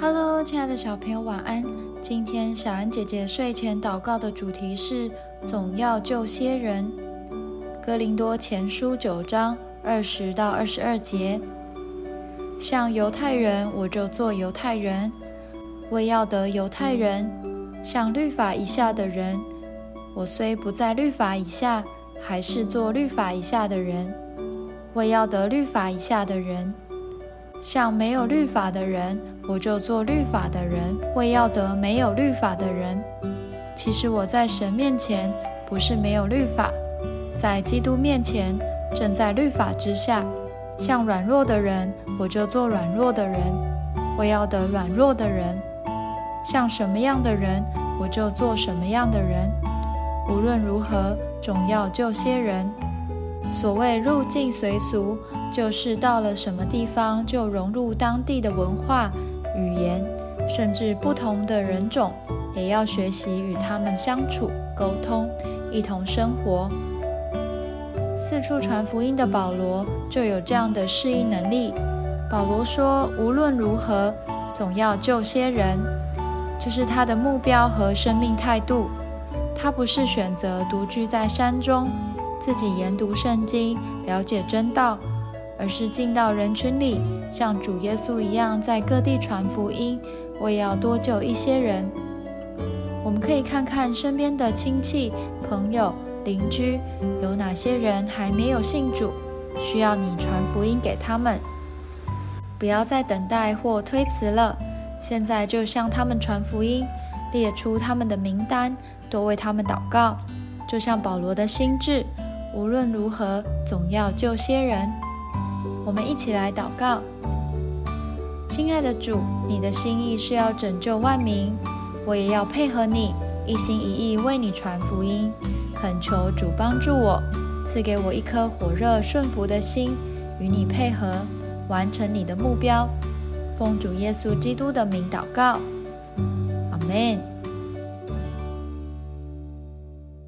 Hello，亲爱的小朋友，晚安。今天小安姐姐睡前祷告的主题是总要救些人。哥林多前书九章二十到二十二节，像犹太人，我就做犹太人，为要得犹太人；像律法以下的人，我虽不在律法以下，还是做律法以下的人，为要得律法以下的人。像没有律法的人，我就做律法的人，为要得没有律法的人。其实我在神面前不是没有律法，在基督面前正在律法之下。像软弱的人，我就做软弱的人，为要得软弱的人。像什么样的人，我就做什么样的人。无论如何，总要救些人。所谓入境随俗，就是到了什么地方就融入当地的文化、语言，甚至不同的人种，也要学习与他们相处、沟通，一同生活。四处传福音的保罗就有这样的适应能力。保罗说：“无论如何，总要救些人。”这是他的目标和生命态度。他不是选择独居在山中。自己研读圣经，了解真道，而是进到人群里，像主耶稣一样，在各地传福音。我也要多救一些人。我们可以看看身边的亲戚、朋友、邻居，有哪些人还没有信主，需要你传福音给他们。不要再等待或推辞了，现在就向他们传福音，列出他们的名单，多为他们祷告，就像保罗的心智。无论如何，总要救些人。我们一起来祷告：亲爱的主，你的心意是要拯救万民，我也要配合你，一心一意为你传福音。恳求主帮助我，赐给我一颗火热顺服的心，与你配合，完成你的目标。奉主耶稣基督的名祷告，阿门。